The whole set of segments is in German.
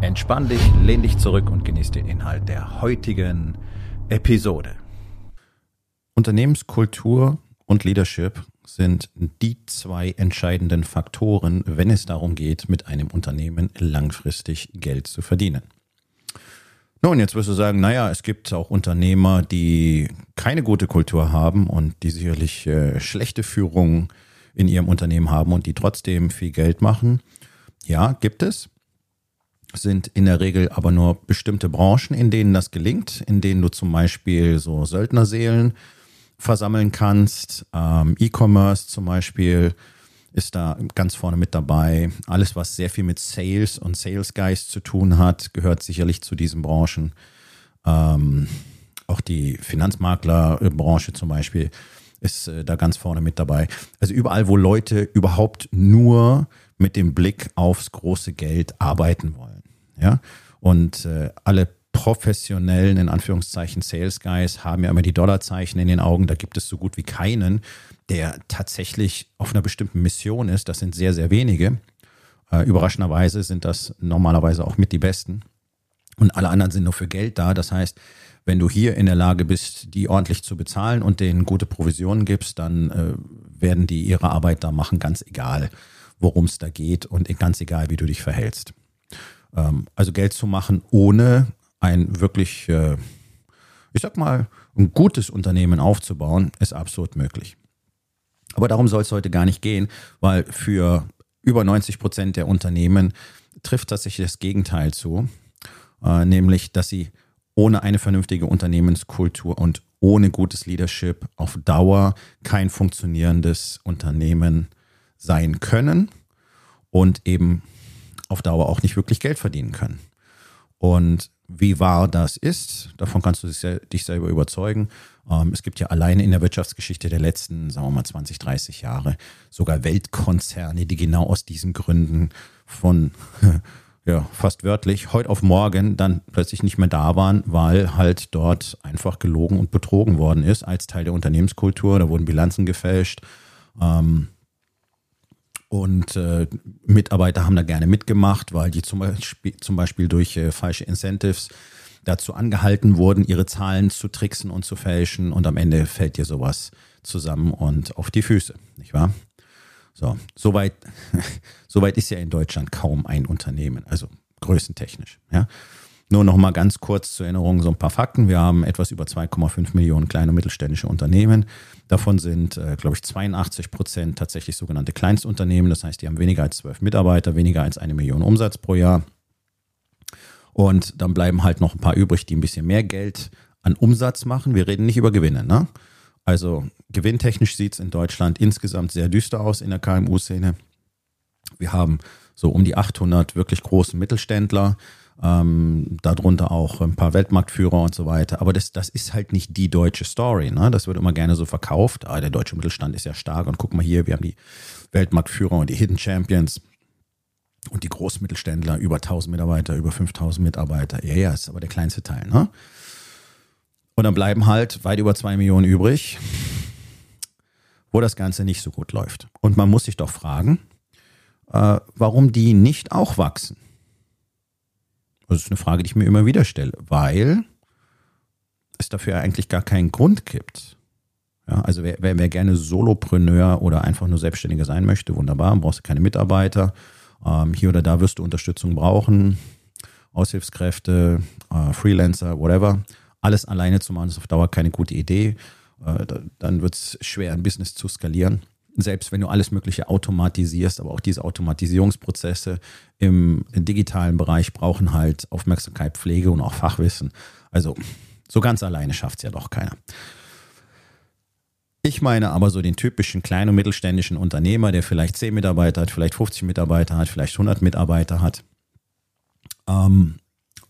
Entspann dich, lehn dich zurück und genieß den Inhalt der heutigen Episode. Unternehmenskultur und Leadership sind die zwei entscheidenden Faktoren, wenn es darum geht, mit einem Unternehmen langfristig Geld zu verdienen. Nun, jetzt wirst du sagen, naja, es gibt auch Unternehmer, die keine gute Kultur haben und die sicherlich äh, schlechte Führung in ihrem Unternehmen haben und die trotzdem viel Geld machen. Ja, gibt es sind in der Regel aber nur bestimmte Branchen, in denen das gelingt, in denen du zum Beispiel so Söldnerseelen versammeln kannst. Ähm, E-Commerce zum Beispiel ist da ganz vorne mit dabei. Alles, was sehr viel mit Sales und Salesgeist zu tun hat, gehört sicherlich zu diesen Branchen. Ähm, auch die Finanzmaklerbranche zum Beispiel ist äh, da ganz vorne mit dabei. Also überall, wo Leute überhaupt nur mit dem Blick aufs große Geld arbeiten wollen. Ja, und äh, alle professionellen, in Anführungszeichen, Sales Guys haben ja immer die Dollarzeichen in den Augen. Da gibt es so gut wie keinen, der tatsächlich auf einer bestimmten Mission ist. Das sind sehr, sehr wenige. Äh, überraschenderweise sind das normalerweise auch mit die Besten. Und alle anderen sind nur für Geld da. Das heißt, wenn du hier in der Lage bist, die ordentlich zu bezahlen und denen gute Provisionen gibst, dann äh, werden die ihre Arbeit da machen, ganz egal, worum es da geht und ganz egal, wie du dich verhältst. Ähm, also Geld zu machen, ohne ein wirklich, äh, ich sag mal, ein gutes Unternehmen aufzubauen, ist absolut möglich. Aber darum soll es heute gar nicht gehen, weil für über 90 Prozent der Unternehmen trifft tatsächlich das Gegenteil zu, äh, nämlich dass sie ohne eine vernünftige Unternehmenskultur und ohne gutes Leadership auf Dauer kein funktionierendes Unternehmen sein können und eben auf Dauer auch nicht wirklich Geld verdienen können. Und wie wahr das ist, davon kannst du dich selber überzeugen. Ähm, es gibt ja alleine in der Wirtschaftsgeschichte der letzten, sagen wir mal, 20, 30 Jahre sogar Weltkonzerne, die genau aus diesen Gründen von ja, fast wörtlich heute auf morgen dann plötzlich nicht mehr da waren, weil halt dort einfach gelogen und betrogen worden ist als Teil der Unternehmenskultur. Da wurden Bilanzen gefälscht. Ähm, und äh, Mitarbeiter haben da gerne mitgemacht, weil die zum Beispiel, zum Beispiel durch äh, falsche Incentives dazu angehalten wurden, ihre Zahlen zu tricksen und zu fälschen. Und am Ende fällt dir sowas zusammen und auf die Füße, nicht wahr? So, soweit, soweit ist ja in Deutschland kaum ein Unternehmen, also größentechnisch. Ja. Nur noch mal ganz kurz zur Erinnerung so ein paar Fakten. Wir haben etwas über 2,5 Millionen kleine und mittelständische Unternehmen. Davon sind, äh, glaube ich, 82 Prozent tatsächlich sogenannte Kleinstunternehmen. Das heißt, die haben weniger als zwölf Mitarbeiter, weniger als eine Million Umsatz pro Jahr. Und dann bleiben halt noch ein paar übrig, die ein bisschen mehr Geld an Umsatz machen. Wir reden nicht über Gewinne. Ne? Also gewinntechnisch sieht es in Deutschland insgesamt sehr düster aus in der KMU-Szene. Wir haben so um die 800 wirklich großen Mittelständler ähm, darunter auch ein paar Weltmarktführer und so weiter. Aber das, das ist halt nicht die deutsche Story. Ne? Das wird immer gerne so verkauft. Ah, der deutsche Mittelstand ist ja stark und guck mal hier, wir haben die Weltmarktführer und die Hidden Champions und die Großmittelständler, über 1000 Mitarbeiter, über 5000 Mitarbeiter. Ja, ja, ist aber der kleinste Teil. Ne? Und dann bleiben halt weit über zwei Millionen übrig, wo das Ganze nicht so gut läuft. Und man muss sich doch fragen, äh, warum die nicht auch wachsen. Das ist eine Frage, die ich mir immer wieder stelle, weil es dafür eigentlich gar keinen Grund gibt. Ja, also wer, wer, wer, gerne Solopreneur oder einfach nur Selbstständiger sein möchte, wunderbar, brauchst du keine Mitarbeiter. Ähm, hier oder da wirst du Unterstützung brauchen, Aushilfskräfte, äh, Freelancer, whatever. Alles alleine zu machen ist auf Dauer keine gute Idee. Äh, dann wird es schwer, ein Business zu skalieren selbst wenn du alles Mögliche automatisierst, aber auch diese Automatisierungsprozesse im, digitalen Bereich brauchen halt Aufmerksamkeit, Pflege und auch Fachwissen. Also so ganz alleine schafft es ja doch keiner. Ich meine aber so den typischen kleinen und mittelständischen Unternehmer, der vielleicht 10 Mitarbeiter hat, vielleicht 50 Mitarbeiter hat, vielleicht 100 Mitarbeiter hat. Ähm,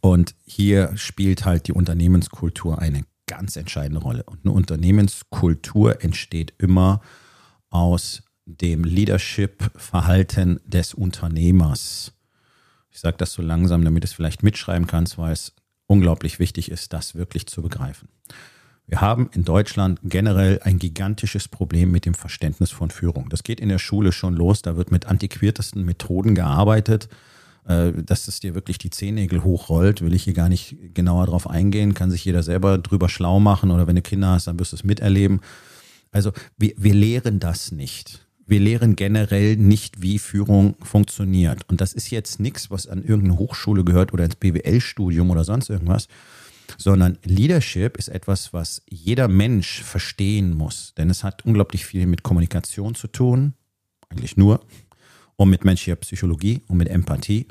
und hier spielt halt die Unternehmenskultur eine ganz entscheidende Rolle. Und eine Unternehmenskultur entsteht immer aus dem Leadership-Verhalten des Unternehmers. Ich sage das so langsam, damit du es vielleicht mitschreiben kannst, weil es unglaublich wichtig ist, das wirklich zu begreifen. Wir haben in Deutschland generell ein gigantisches Problem mit dem Verständnis von Führung. Das geht in der Schule schon los, da wird mit antiquiertesten Methoden gearbeitet. Äh, dass es dir wirklich die Zehennägel hochrollt, will ich hier gar nicht genauer drauf eingehen, kann sich jeder selber drüber schlau machen oder wenn du Kinder hast, dann wirst du es miterleben. Also wir, wir lehren das nicht. Wir lehren generell nicht, wie Führung funktioniert. Und das ist jetzt nichts, was an irgendeine Hochschule gehört oder ins BWL-Studium oder sonst irgendwas, sondern Leadership ist etwas, was jeder Mensch verstehen muss. Denn es hat unglaublich viel mit Kommunikation zu tun, eigentlich nur, und mit menschlicher Psychologie und mit Empathie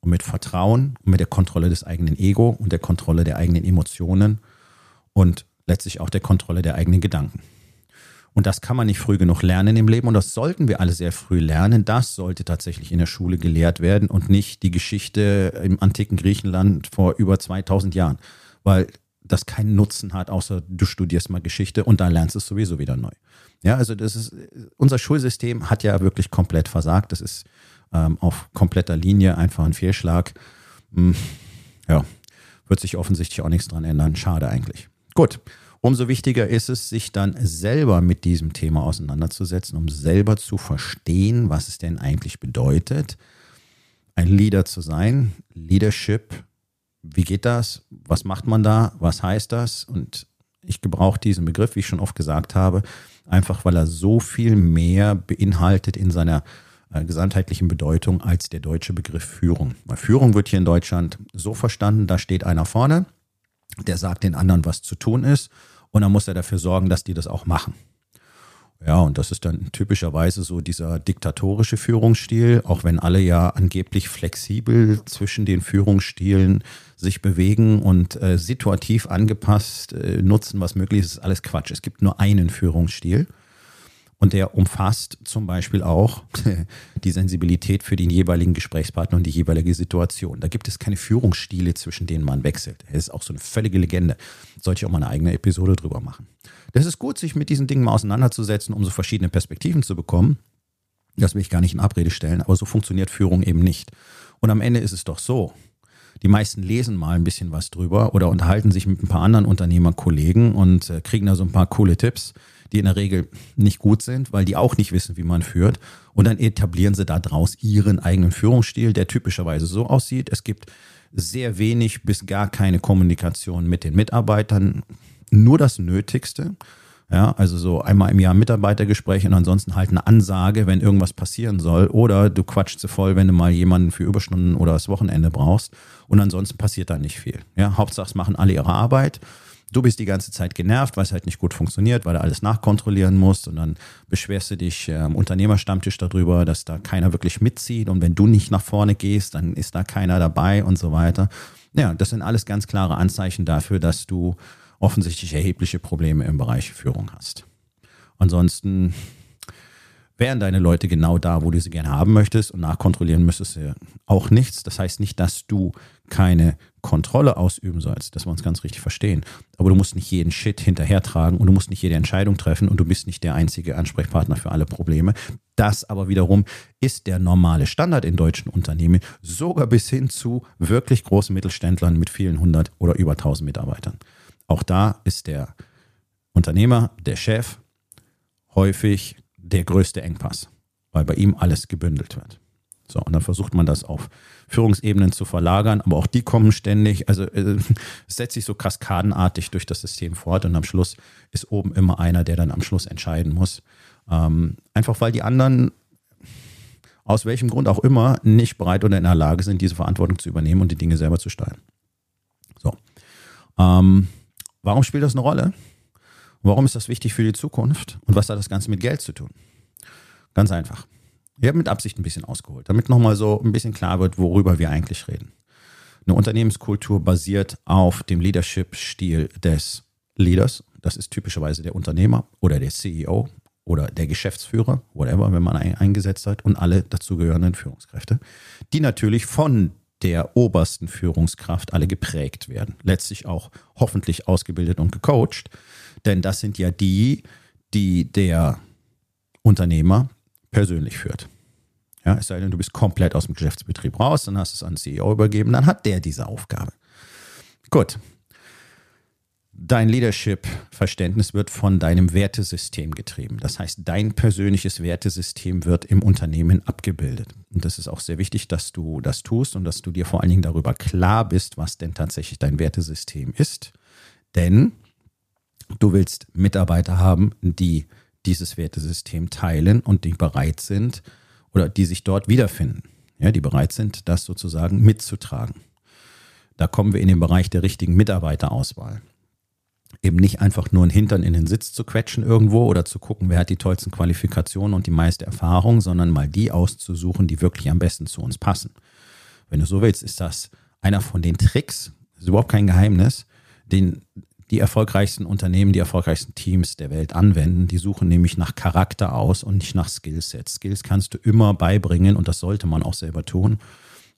und mit Vertrauen und mit der Kontrolle des eigenen Ego und der Kontrolle der eigenen Emotionen und letztlich auch der Kontrolle der eigenen Gedanken. Und das kann man nicht früh genug lernen im Leben und das sollten wir alle sehr früh lernen. Das sollte tatsächlich in der Schule gelehrt werden und nicht die Geschichte im antiken Griechenland vor über 2000 Jahren, weil das keinen Nutzen hat, außer du studierst mal Geschichte und da lernst du es sowieso wieder neu. Ja, also das ist, unser Schulsystem hat ja wirklich komplett versagt. Das ist ähm, auf kompletter Linie einfach ein Fehlschlag. Hm, ja, wird sich offensichtlich auch nichts dran ändern. Schade eigentlich. Gut. Umso wichtiger ist es, sich dann selber mit diesem Thema auseinanderzusetzen, um selber zu verstehen, was es denn eigentlich bedeutet, ein Leader zu sein. Leadership, wie geht das? Was macht man da? Was heißt das? Und ich gebrauche diesen Begriff, wie ich schon oft gesagt habe, einfach weil er so viel mehr beinhaltet in seiner äh, gesamtheitlichen Bedeutung als der deutsche Begriff Führung. Weil Führung wird hier in Deutschland so verstanden, da steht einer vorne, der sagt den anderen, was zu tun ist und dann muss er dafür sorgen, dass die das auch machen. Ja, und das ist dann typischerweise so dieser diktatorische Führungsstil, auch wenn alle ja angeblich flexibel zwischen den Führungsstilen sich bewegen und äh, situativ angepasst äh, nutzen, was möglich ist, ist alles Quatsch. Es gibt nur einen Führungsstil und der umfasst zum Beispiel auch die Sensibilität für den jeweiligen Gesprächspartner und die jeweilige Situation. Da gibt es keine Führungsstile, zwischen denen man wechselt. Es ist auch so eine völlige Legende. Sollte ich auch mal eine eigene Episode drüber machen. Das ist gut, sich mit diesen Dingen mal auseinanderzusetzen, um so verschiedene Perspektiven zu bekommen. Das will ich gar nicht in Abrede stellen, aber so funktioniert Führung eben nicht. Und am Ende ist es doch so. Die meisten lesen mal ein bisschen was drüber oder unterhalten sich mit ein paar anderen Unternehmerkollegen und äh, kriegen da so ein paar coole Tipps, die in der Regel nicht gut sind, weil die auch nicht wissen, wie man führt. Und dann etablieren sie daraus ihren eigenen Führungsstil, der typischerweise so aussieht. Es gibt sehr wenig bis gar keine Kommunikation mit den Mitarbeitern nur das Nötigste. Ja, also so einmal im Jahr Mitarbeitergespräch und ansonsten halt eine Ansage, wenn irgendwas passieren soll. Oder du quatschst sie voll, wenn du mal jemanden für Überstunden oder das Wochenende brauchst. Und ansonsten passiert da nicht viel. Ja, Hauptsache es machen alle ihre Arbeit. Du bist die ganze Zeit genervt, weil es halt nicht gut funktioniert, weil du alles nachkontrollieren musst und dann beschwerst du dich am Unternehmerstammtisch darüber, dass da keiner wirklich mitzieht und wenn du nicht nach vorne gehst, dann ist da keiner dabei und so weiter. Ja, das sind alles ganz klare Anzeichen dafür, dass du offensichtlich erhebliche Probleme im Bereich Führung hast. Ansonsten wären deine Leute genau da, wo du sie gerne haben möchtest und nachkontrollieren müsstest du auch nichts. Das heißt nicht, dass du keine Kontrolle ausüben sollst, dass wir uns ganz richtig verstehen. Aber du musst nicht jeden Shit hinterhertragen und du musst nicht jede Entscheidung treffen und du bist nicht der einzige Ansprechpartner für alle Probleme. Das aber wiederum ist der normale Standard in deutschen Unternehmen, sogar bis hin zu wirklich großen Mittelständlern mit vielen hundert oder über tausend Mitarbeitern. Auch da ist der Unternehmer, der Chef, häufig der größte Engpass, weil bei ihm alles gebündelt wird. So, und dann versucht man das auf Führungsebenen zu verlagern, aber auch die kommen ständig, also äh, es setzt sich so kaskadenartig durch das System fort und am Schluss ist oben immer einer, der dann am Schluss entscheiden muss. Ähm, einfach weil die anderen aus welchem Grund auch immer nicht bereit oder in der Lage sind, diese Verantwortung zu übernehmen und die Dinge selber zu steuern. So. Ähm, Warum spielt das eine Rolle? Warum ist das wichtig für die Zukunft? Und was hat das Ganze mit Geld zu tun? Ganz einfach. Ich habe mit Absicht ein bisschen ausgeholt, damit nochmal so ein bisschen klar wird, worüber wir eigentlich reden. Eine Unternehmenskultur basiert auf dem Leadership-Stil des Leaders. Das ist typischerweise der Unternehmer oder der CEO oder der Geschäftsführer, whatever, wenn man eingesetzt hat und alle dazugehörenden Führungskräfte, die natürlich von der obersten Führungskraft alle geprägt werden. Letztlich auch hoffentlich ausgebildet und gecoacht. Denn das sind ja die, die der Unternehmer persönlich führt. Ja, es sei denn, du bist komplett aus dem Geschäftsbetrieb raus, dann hast du es an den CEO übergeben, dann hat der diese Aufgabe. Gut, Dein Leadership-Verständnis wird von deinem Wertesystem getrieben. Das heißt, dein persönliches Wertesystem wird im Unternehmen abgebildet. Und das ist auch sehr wichtig, dass du das tust und dass du dir vor allen Dingen darüber klar bist, was denn tatsächlich dein Wertesystem ist. Denn du willst Mitarbeiter haben, die dieses Wertesystem teilen und die bereit sind oder die sich dort wiederfinden. Ja, die bereit sind, das sozusagen mitzutragen. Da kommen wir in den Bereich der richtigen Mitarbeiterauswahl eben nicht einfach nur einen Hintern in den Sitz zu quetschen irgendwo oder zu gucken, wer hat die tollsten Qualifikationen und die meiste Erfahrung, sondern mal die auszusuchen, die wirklich am besten zu uns passen. Wenn du so willst, ist das einer von den Tricks, ist überhaupt kein Geheimnis, den die erfolgreichsten Unternehmen, die erfolgreichsten Teams der Welt anwenden. Die suchen nämlich nach Charakter aus und nicht nach Skillsets. Skills kannst du immer beibringen und das sollte man auch selber tun.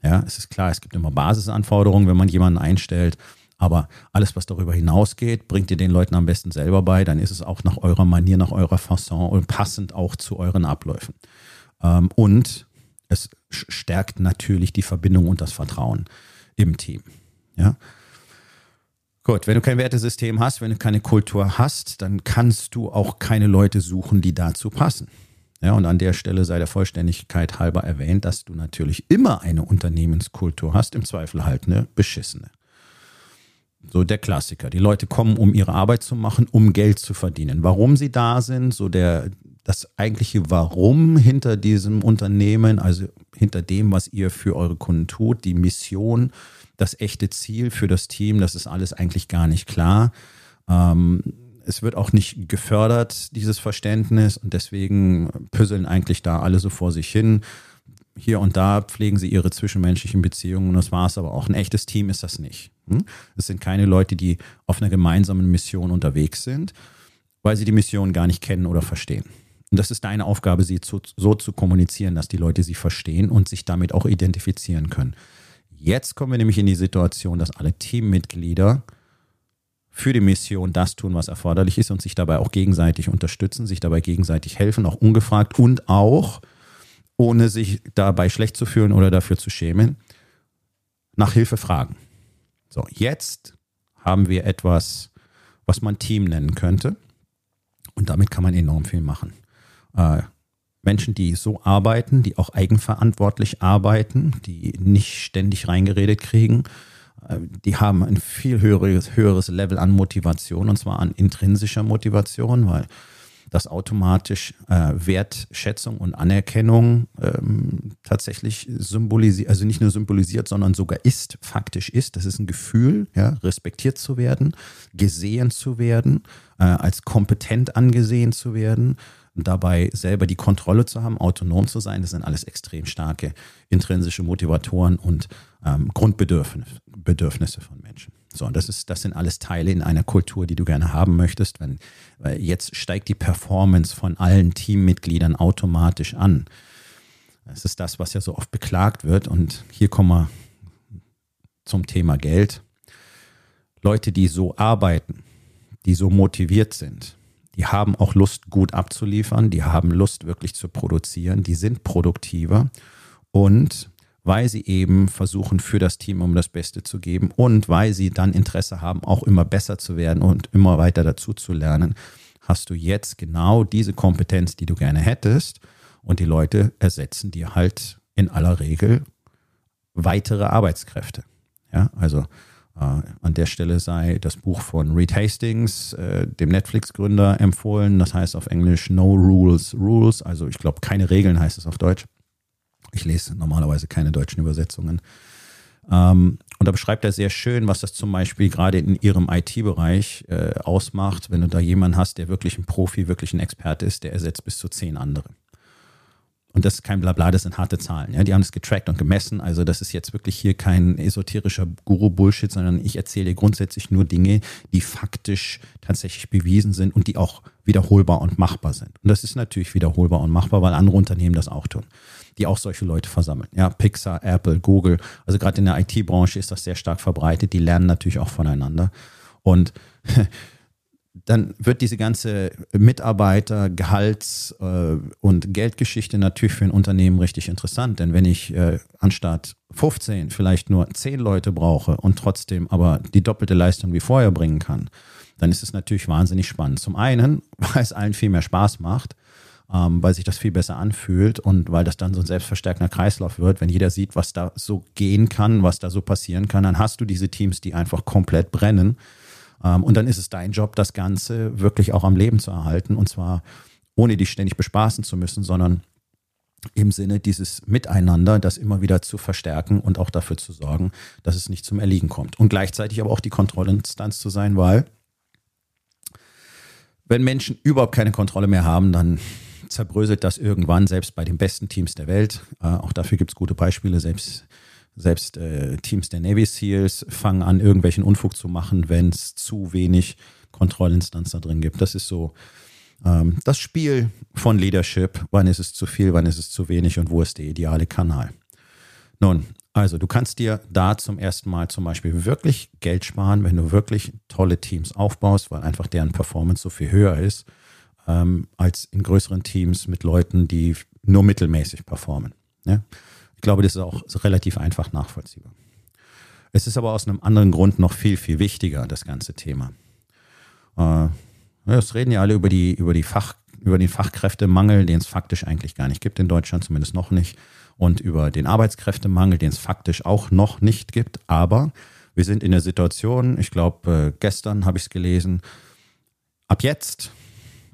Ja, es ist klar, es gibt immer Basisanforderungen, wenn man jemanden einstellt. Aber alles, was darüber hinausgeht, bringt ihr den Leuten am besten selber bei. Dann ist es auch nach eurer Manier, nach eurer Fasson und passend auch zu euren Abläufen. Ähm, und es stärkt natürlich die Verbindung und das Vertrauen im Team. Ja. Gut, wenn du kein Wertesystem hast, wenn du keine Kultur hast, dann kannst du auch keine Leute suchen, die dazu passen. Ja, und an der Stelle sei der Vollständigkeit halber erwähnt, dass du natürlich immer eine Unternehmenskultur hast, im Zweifel halt eine beschissene. So der Klassiker. Die Leute kommen, um ihre Arbeit zu machen, um Geld zu verdienen. Warum sie da sind, so der, das eigentliche Warum hinter diesem Unternehmen, also hinter dem, was ihr für eure Kunden tut, die Mission, das echte Ziel für das Team, das ist alles eigentlich gar nicht klar. Ähm, es wird auch nicht gefördert, dieses Verständnis, und deswegen püsseln eigentlich da alle so vor sich hin. Hier und da pflegen sie ihre zwischenmenschlichen Beziehungen und das war es aber auch. Ein echtes Team ist das nicht. Hm? Es sind keine Leute, die auf einer gemeinsamen Mission unterwegs sind, weil sie die Mission gar nicht kennen oder verstehen. Und das ist deine Aufgabe, sie zu, so zu kommunizieren, dass die Leute sie verstehen und sich damit auch identifizieren können. Jetzt kommen wir nämlich in die Situation, dass alle Teammitglieder für die Mission das tun, was erforderlich ist und sich dabei auch gegenseitig unterstützen, sich dabei gegenseitig helfen, auch ungefragt und auch, ohne sich dabei schlecht zu fühlen oder dafür zu schämen, nach Hilfe fragen. So, jetzt haben wir etwas, was man Team nennen könnte. Und damit kann man enorm viel machen. Äh, Menschen, die so arbeiten, die auch eigenverantwortlich arbeiten, die nicht ständig reingeredet kriegen, äh, die haben ein viel höheres, höheres Level an Motivation und zwar an intrinsischer Motivation, weil dass automatisch äh, Wertschätzung und Anerkennung ähm, tatsächlich symbolisiert, also nicht nur symbolisiert, sondern sogar ist, faktisch ist. Das ist ein Gefühl, ja, respektiert zu werden, gesehen zu werden, äh, als kompetent angesehen zu werden dabei selber die Kontrolle zu haben, autonom zu sein. Das sind alles extrem starke intrinsische Motivatoren und ähm, Grundbedürfnisse von Menschen. So, und das ist, das sind alles Teile in einer Kultur, die du gerne haben möchtest. Wenn, weil jetzt steigt die Performance von allen Teammitgliedern automatisch an. Das ist das, was ja so oft beklagt wird. Und hier kommen wir zum Thema Geld. Leute, die so arbeiten, die so motiviert sind, die haben auch Lust, gut abzuliefern, die haben Lust, wirklich zu produzieren, die sind produktiver und weil sie eben versuchen, für das Team um das Beste zu geben und weil sie dann Interesse haben, auch immer besser zu werden und immer weiter dazu zu lernen, hast du jetzt genau diese Kompetenz, die du gerne hättest und die Leute ersetzen dir halt in aller Regel weitere Arbeitskräfte. Ja, also äh, an der Stelle sei das Buch von Reed Hastings, äh, dem Netflix-Gründer, empfohlen. Das heißt auf Englisch No Rules Rules. Also ich glaube, keine Regeln heißt es auf Deutsch. Ich lese normalerweise keine deutschen Übersetzungen. Ähm, und da beschreibt er sehr schön, was das zum Beispiel gerade in ihrem IT-Bereich äh, ausmacht, wenn du da jemanden hast, der wirklich ein Profi, wirklich ein Experte ist, der ersetzt bis zu zehn andere. Und das ist kein Blabla, das sind harte Zahlen. Ja, die haben es getrackt und gemessen. Also das ist jetzt wirklich hier kein esoterischer Guru-Bullshit, sondern ich erzähle grundsätzlich nur Dinge, die faktisch tatsächlich bewiesen sind und die auch wiederholbar und machbar sind. Und das ist natürlich wiederholbar und machbar, weil andere Unternehmen das auch tun. Die auch solche Leute versammeln. Ja, Pixar, Apple, Google. Also gerade in der IT-Branche ist das sehr stark verbreitet. Die lernen natürlich auch voneinander. Und dann wird diese ganze Mitarbeiter-, Gehalts- äh, und Geldgeschichte natürlich für ein Unternehmen richtig interessant. Denn wenn ich äh, anstatt 15 vielleicht nur 10 Leute brauche und trotzdem aber die doppelte Leistung wie vorher bringen kann, dann ist es natürlich wahnsinnig spannend. Zum einen, weil es allen viel mehr Spaß macht, ähm, weil sich das viel besser anfühlt und weil das dann so ein selbstverstärkender Kreislauf wird. Wenn jeder sieht, was da so gehen kann, was da so passieren kann, dann hast du diese Teams, die einfach komplett brennen ähm, und dann ist es dein Job, das Ganze wirklich auch am Leben zu erhalten. Und zwar ohne dich ständig bespaßen zu müssen, sondern im Sinne dieses Miteinander, das immer wieder zu verstärken und auch dafür zu sorgen, dass es nicht zum Erliegen kommt. Und gleichzeitig aber auch die Kontrollinstanz zu sein, weil wenn Menschen überhaupt keine Kontrolle mehr haben, dann zerbröselt das irgendwann, selbst bei den besten Teams der Welt. Äh, auch dafür gibt es gute Beispiele, selbst selbst äh, Teams der Navy SEALs fangen an, irgendwelchen Unfug zu machen, wenn es zu wenig Kontrollinstanz da drin gibt. Das ist so ähm, das Spiel von Leadership. Wann ist es zu viel, wann ist es zu wenig und wo ist der ideale Kanal? Nun, also du kannst dir da zum ersten Mal zum Beispiel wirklich Geld sparen, wenn du wirklich tolle Teams aufbaust, weil einfach deren Performance so viel höher ist ähm, als in größeren Teams mit Leuten, die nur mittelmäßig performen. Ja? Ich glaube, das ist auch relativ einfach nachvollziehbar. Es ist aber aus einem anderen Grund noch viel, viel wichtiger, das ganze Thema. Äh, es reden ja alle über, die, über, die Fach, über den Fachkräftemangel, den es faktisch eigentlich gar nicht gibt in Deutschland, zumindest noch nicht. Und über den Arbeitskräftemangel, den es faktisch auch noch nicht gibt. Aber wir sind in der Situation, ich glaube, äh, gestern habe ich es gelesen, ab jetzt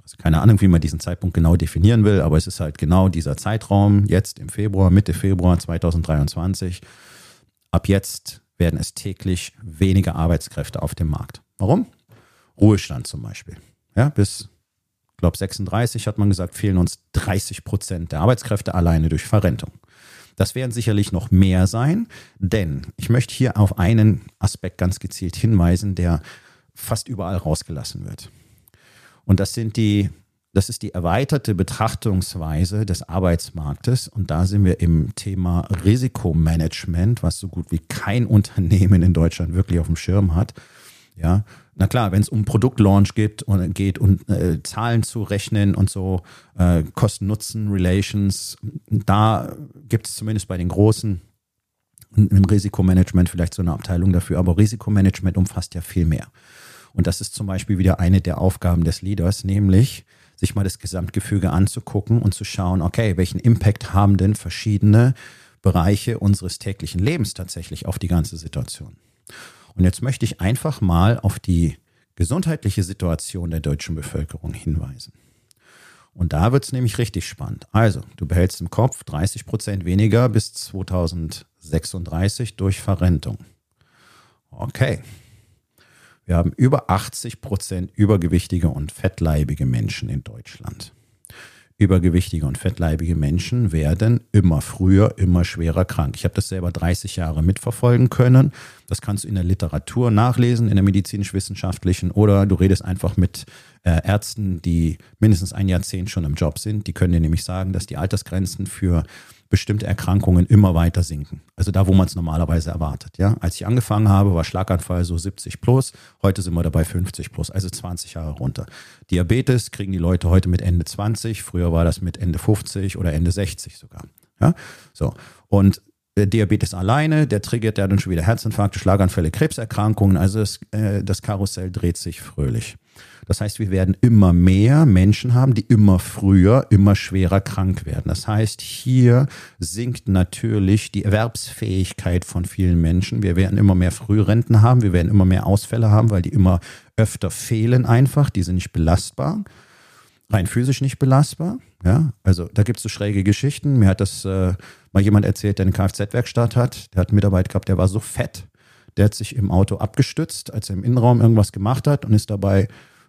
also keine Ahnung, wie man diesen Zeitpunkt genau definieren will, aber es ist halt genau dieser Zeitraum, jetzt im Februar, Mitte Februar 2023. Ab jetzt werden es täglich weniger Arbeitskräfte auf dem Markt. Warum? Ruhestand zum Beispiel. Ja, bis, ich glaube, 36 hat man gesagt, fehlen uns 30 Prozent der Arbeitskräfte alleine durch Verrentung. Das werden sicherlich noch mehr sein, denn ich möchte hier auf einen Aspekt ganz gezielt hinweisen, der fast überall rausgelassen wird. Und das sind die, das ist die erweiterte Betrachtungsweise des Arbeitsmarktes. Und da sind wir im Thema Risikomanagement, was so gut wie kein Unternehmen in Deutschland wirklich auf dem Schirm hat. Ja, na klar, wenn es um Produktlaunch geht und geht und äh, Zahlen zu rechnen und so, äh, Kosten-Nutzen-Relations, da gibt es zumindest bei den großen ein Risikomanagement vielleicht so eine Abteilung dafür, aber Risikomanagement umfasst ja viel mehr. Und das ist zum Beispiel wieder eine der Aufgaben des Leaders, nämlich sich mal das Gesamtgefüge anzugucken und zu schauen, okay, welchen Impact haben denn verschiedene Bereiche unseres täglichen Lebens tatsächlich auf die ganze Situation. Und jetzt möchte ich einfach mal auf die gesundheitliche Situation der deutschen Bevölkerung hinweisen. Und da wird es nämlich richtig spannend. Also, du behältst im Kopf 30 Prozent weniger bis 2036 durch Verrentung. Okay, wir haben über 80 Prozent übergewichtige und fettleibige Menschen in Deutschland. Übergewichtige und fettleibige Menschen werden immer früher, immer schwerer krank. Ich habe das selber 30 Jahre mitverfolgen können. Das kannst du in der Literatur nachlesen, in der medizinisch-wissenschaftlichen oder du redest einfach mit äh, Ärzten, die mindestens ein Jahrzehnt schon im Job sind. Die können dir nämlich sagen, dass die Altersgrenzen für bestimmte Erkrankungen immer weiter sinken. Also da, wo man es normalerweise erwartet. Ja, als ich angefangen habe, war Schlaganfall so 70 plus. Heute sind wir dabei 50 plus, also 20 Jahre runter. Diabetes kriegen die Leute heute mit Ende 20. Früher war das mit Ende 50 oder Ende 60 sogar. Ja, so. Und Diabetes alleine, der triggert ja dann schon wieder Herzinfarkte, Schlaganfälle, Krebserkrankungen. Also das, äh, das Karussell dreht sich fröhlich. Das heißt, wir werden immer mehr Menschen haben, die immer früher, immer schwerer krank werden. Das heißt, hier sinkt natürlich die Erwerbsfähigkeit von vielen Menschen. Wir werden immer mehr Frührenten haben, wir werden immer mehr Ausfälle haben, weil die immer öfter fehlen einfach, die sind nicht belastbar rein physisch nicht belastbar. Ja, also da gibt es so schräge Geschichten. Mir hat das äh, mal jemand erzählt, der eine Kfz-Werkstatt hat. Der hat einen Mitarbeiter gehabt, der war so fett. Der hat sich im Auto abgestützt, als er im Innenraum irgendwas gemacht hat und ist dabei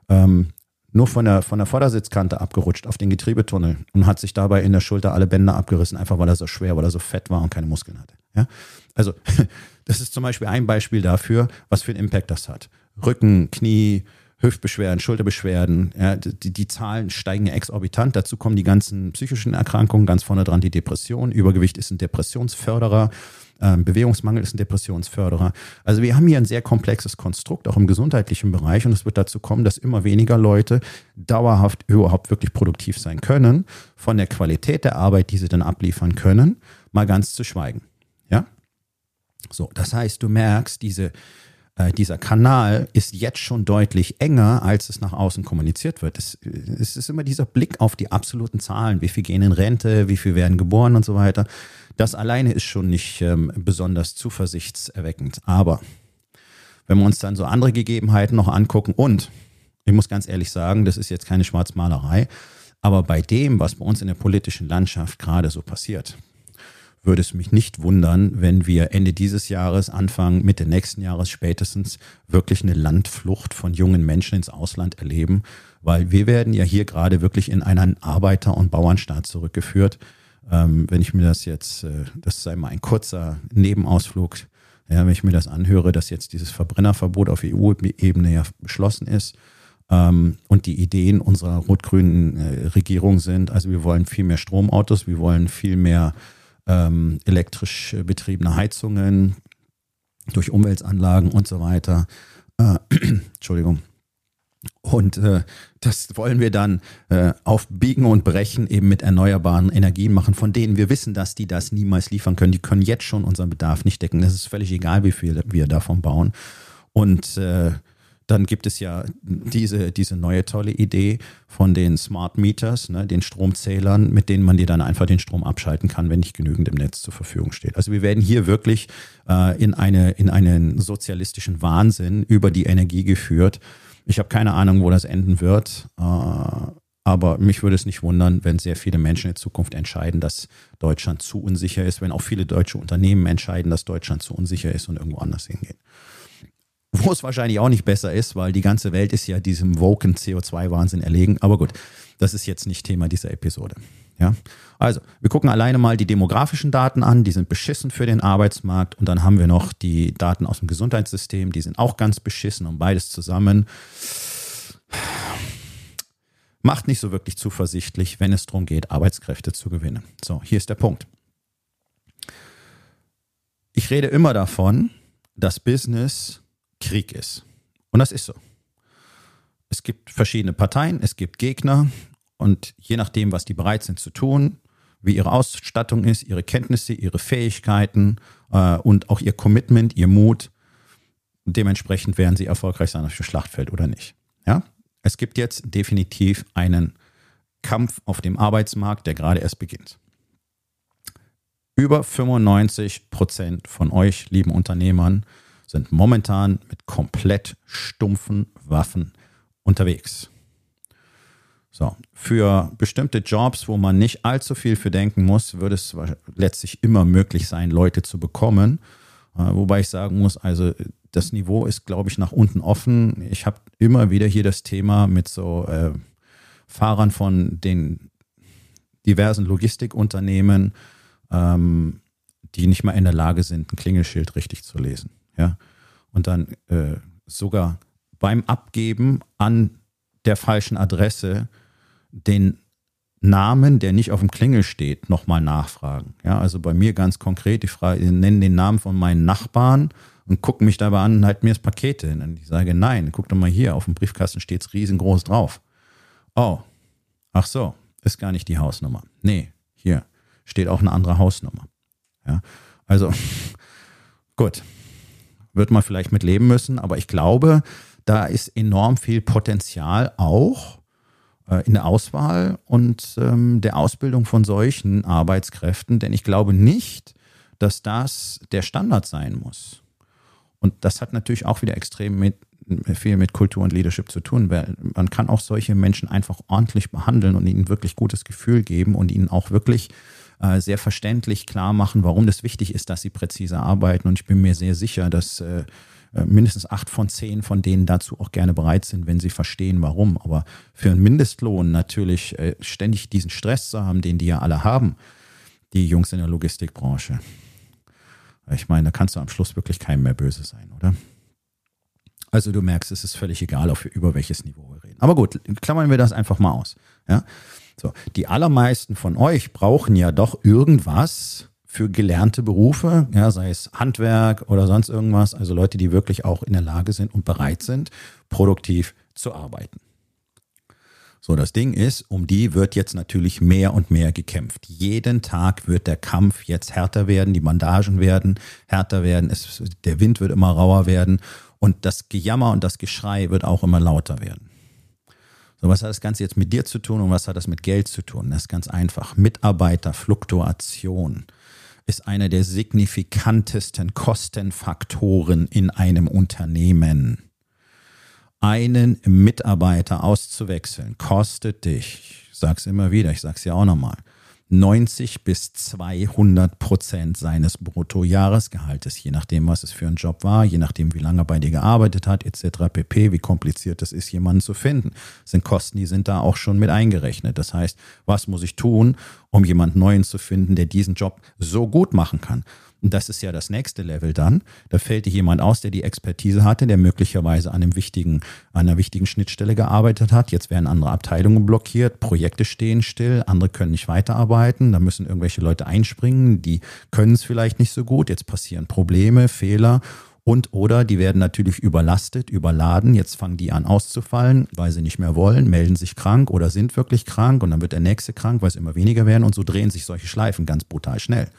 ähm, nur von der, von der Vordersitzkante abgerutscht auf den Getriebetunnel und hat sich dabei in der Schulter alle Bänder abgerissen, einfach weil er so schwer, weil er so fett war und keine Muskeln hatte. Ja? Also, das ist zum Beispiel ein Beispiel dafür, was für einen Impact das hat. Rücken, Knie, Hüftbeschwerden, Schulterbeschwerden. Ja, die, die Zahlen steigen ja exorbitant. Dazu kommen die ganzen psychischen Erkrankungen, ganz vorne dran die Depression. Übergewicht ist ein Depressionsförderer. Ähm, Bewegungsmangel ist ein Depressionsförderer. Also wir haben hier ein sehr komplexes Konstrukt, auch im gesundheitlichen Bereich. Und es wird dazu kommen, dass immer weniger Leute dauerhaft überhaupt wirklich produktiv sein können. Von der Qualität der Arbeit, die sie dann abliefern können, mal ganz zu schweigen. Ja? So, das heißt, du merkst, diese, äh, dieser Kanal ist jetzt schon deutlich enger, als es nach außen kommuniziert wird. Es, es ist immer dieser Blick auf die absoluten Zahlen, wie viel gehen in Rente, wie viel werden geboren und so weiter. Das alleine ist schon nicht ähm, besonders zuversichtserweckend. Aber wenn wir uns dann so andere Gegebenheiten noch angucken und ich muss ganz ehrlich sagen, das ist jetzt keine Schwarzmalerei, aber bei dem, was bei uns in der politischen Landschaft gerade so passiert, würde es mich nicht wundern, wenn wir Ende dieses Jahres, Anfang, Mitte nächsten Jahres spätestens wirklich eine Landflucht von jungen Menschen ins Ausland erleben, weil wir werden ja hier gerade wirklich in einen Arbeiter- und Bauernstaat zurückgeführt, ähm, wenn ich mir das jetzt, äh, das sei mal ein kurzer Nebenausflug, ja, wenn ich mir das anhöre, dass jetzt dieses Verbrennerverbot auf EU-Ebene ja beschlossen ist ähm, und die Ideen unserer rot-grünen äh, Regierung sind, also wir wollen viel mehr Stromautos, wir wollen viel mehr ähm, elektrisch betriebene Heizungen durch Umweltanlagen und so weiter. Äh, Entschuldigung. Und äh, das wollen wir dann äh, auf Biegen und Brechen eben mit erneuerbaren Energien machen, von denen wir wissen, dass die das niemals liefern können. Die können jetzt schon unseren Bedarf nicht decken. Es ist völlig egal, wie viel wir davon bauen. Und äh, dann gibt es ja diese, diese neue tolle Idee von den Smart Meters, ne, den Stromzählern, mit denen man dir dann einfach den Strom abschalten kann, wenn nicht genügend im Netz zur Verfügung steht. Also wir werden hier wirklich äh, in, eine, in einen sozialistischen Wahnsinn über die Energie geführt ich habe keine Ahnung, wo das enden wird. Äh, aber mich würde es nicht wundern, wenn sehr viele Menschen in Zukunft entscheiden, dass Deutschland zu unsicher ist, wenn auch viele deutsche Unternehmen entscheiden, dass Deutschland zu unsicher ist und irgendwo anders hingehen. Wo es wahrscheinlich auch nicht besser ist, weil die ganze Welt ist ja diesem woken CO2-Wahnsinn erlegen. Aber gut, das ist jetzt nicht Thema dieser Episode. Ja? Also, wir gucken alleine mal die demografischen Daten an, die sind beschissen für den Arbeitsmarkt und dann haben wir noch die Daten aus dem Gesundheitssystem, die sind auch ganz beschissen und beides zusammen macht nicht so wirklich zuversichtlich, wenn es darum geht, Arbeitskräfte zu gewinnen. So, hier ist der Punkt. Ich rede immer davon, dass Business Krieg ist. Und das ist so. Es gibt verschiedene Parteien, es gibt Gegner, und je nachdem, was die bereit sind zu tun, wie ihre Ausstattung ist, ihre Kenntnisse, ihre Fähigkeiten äh, und auch ihr Commitment, ihr Mut, dementsprechend werden sie erfolgreich sein auf dem Schlachtfeld oder nicht. Ja? Es gibt jetzt definitiv einen Kampf auf dem Arbeitsmarkt, der gerade erst beginnt. Über 95 Prozent von euch, lieben Unternehmern, sind momentan mit komplett stumpfen Waffen unterwegs. So, für bestimmte Jobs, wo man nicht allzu viel für denken muss, würde es letztlich immer möglich sein, Leute zu bekommen. Äh, wobei ich sagen muss, also das Niveau ist, glaube ich, nach unten offen. Ich habe immer wieder hier das Thema mit so äh, Fahrern von den diversen Logistikunternehmen, ähm, die nicht mal in der Lage sind, ein Klingelschild richtig zu lesen. Ja? Und dann äh, sogar beim Abgeben an der falschen Adresse den Namen, der nicht auf dem Klingel steht, nochmal nachfragen. Ja, also bei mir ganz konkret, ich frage, ich nenne den Namen von meinen Nachbarn und gucke mich dabei an und halt mir das Paket hin. Und ich sage, nein, guck doch mal hier, auf dem Briefkasten steht es riesengroß drauf. Oh, ach so, ist gar nicht die Hausnummer. Nee, hier steht auch eine andere Hausnummer. Ja, also gut, wird man vielleicht mit leben müssen, aber ich glaube, da ist enorm viel Potenzial auch äh, in der Auswahl und ähm, der Ausbildung von solchen Arbeitskräften, denn ich glaube nicht, dass das der Standard sein muss. Und das hat natürlich auch wieder extrem mit, viel mit Kultur und Leadership zu tun, weil man kann auch solche Menschen einfach ordentlich behandeln und ihnen wirklich gutes Gefühl geben und ihnen auch wirklich äh, sehr verständlich klar machen, warum das wichtig ist, dass sie präzise arbeiten. Und ich bin mir sehr sicher, dass äh, äh, mindestens acht von zehn von denen dazu auch gerne bereit sind, wenn sie verstehen, warum. Aber für einen Mindestlohn natürlich äh, ständig diesen Stress zu haben, den die ja alle haben, die Jungs in der Logistikbranche. Ich meine, da kannst du am Schluss wirklich keinem mehr böse sein, oder? Also du merkst, es ist völlig egal, auf, über welches Niveau wir reden. Aber gut, klammern wir das einfach mal aus. Ja? So, die allermeisten von euch brauchen ja doch irgendwas für gelernte Berufe, ja, sei es Handwerk oder sonst irgendwas, also Leute, die wirklich auch in der Lage sind und bereit sind, produktiv zu arbeiten. So, das Ding ist, um die wird jetzt natürlich mehr und mehr gekämpft. Jeden Tag wird der Kampf jetzt härter werden, die Bandagen werden härter werden, es, der Wind wird immer rauer werden und das Gejammer und das Geschrei wird auch immer lauter werden. So, was hat das Ganze jetzt mit dir zu tun und was hat das mit Geld zu tun? Das ist ganz einfach. Mitarbeiterfluktuation ist einer der signifikantesten Kostenfaktoren in einem Unternehmen. Einen Mitarbeiter auszuwechseln kostet dich, ich sag's immer wieder, ich sag's ja auch nochmal, 90 bis 200 Prozent seines Bruttojahresgehaltes, je nachdem, was es für ein Job war, je nachdem, wie lange er bei dir gearbeitet hat, etc. pp, wie kompliziert es ist, jemanden zu finden. Das sind Kosten, die sind da auch schon mit eingerechnet. Das heißt, was muss ich tun, um jemanden Neuen zu finden, der diesen Job so gut machen kann? Und das ist ja das nächste Level dann. Da fällt dir jemand aus, der die Expertise hatte, der möglicherweise an einem wichtigen, einer wichtigen Schnittstelle gearbeitet hat. Jetzt werden andere Abteilungen blockiert, Projekte stehen still, andere können nicht weiterarbeiten, da müssen irgendwelche Leute einspringen, die können es vielleicht nicht so gut. Jetzt passieren Probleme, Fehler und oder die werden natürlich überlastet, überladen. Jetzt fangen die an auszufallen, weil sie nicht mehr wollen, melden sich krank oder sind wirklich krank und dann wird der nächste krank, weil es immer weniger werden und so drehen sich solche Schleifen ganz brutal schnell.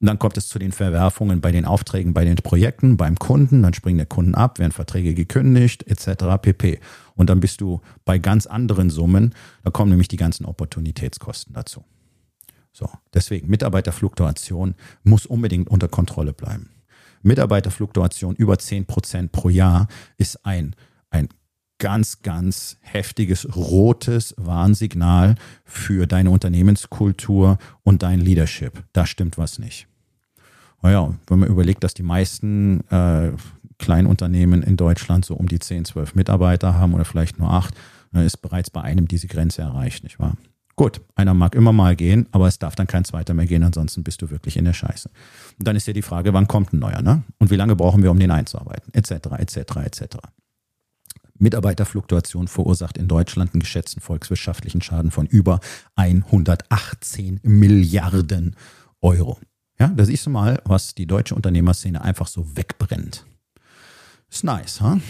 Und dann kommt es zu den Verwerfungen bei den Aufträgen, bei den Projekten, beim Kunden. Dann springen der Kunden ab, werden Verträge gekündigt, etc. pp. Und dann bist du bei ganz anderen Summen. Da kommen nämlich die ganzen Opportunitätskosten dazu. So, deswegen Mitarbeiterfluktuation muss unbedingt unter Kontrolle bleiben. Mitarbeiterfluktuation über 10 Prozent pro Jahr ist ein, ein ganz, ganz heftiges rotes Warnsignal für deine Unternehmenskultur und dein Leadership. Da stimmt was nicht. Naja, wenn man überlegt, dass die meisten äh, Kleinunternehmen in Deutschland so um die 10, 12 Mitarbeiter haben oder vielleicht nur acht, dann ist bereits bei einem diese Grenze erreicht, nicht wahr? Gut, einer mag immer mal gehen, aber es darf dann kein zweiter mehr gehen, ansonsten bist du wirklich in der Scheiße. Und dann ist ja die Frage, wann kommt ein neuer, ne? Und wie lange brauchen wir, um den einzuarbeiten, etc., etc., etc. Mitarbeiterfluktuation verursacht in Deutschland einen geschätzten volkswirtschaftlichen Schaden von über 118 Milliarden Euro. Ja, da siehst du mal, was die deutsche Unternehmerszene einfach so wegbrennt. Ist nice, ha? Huh?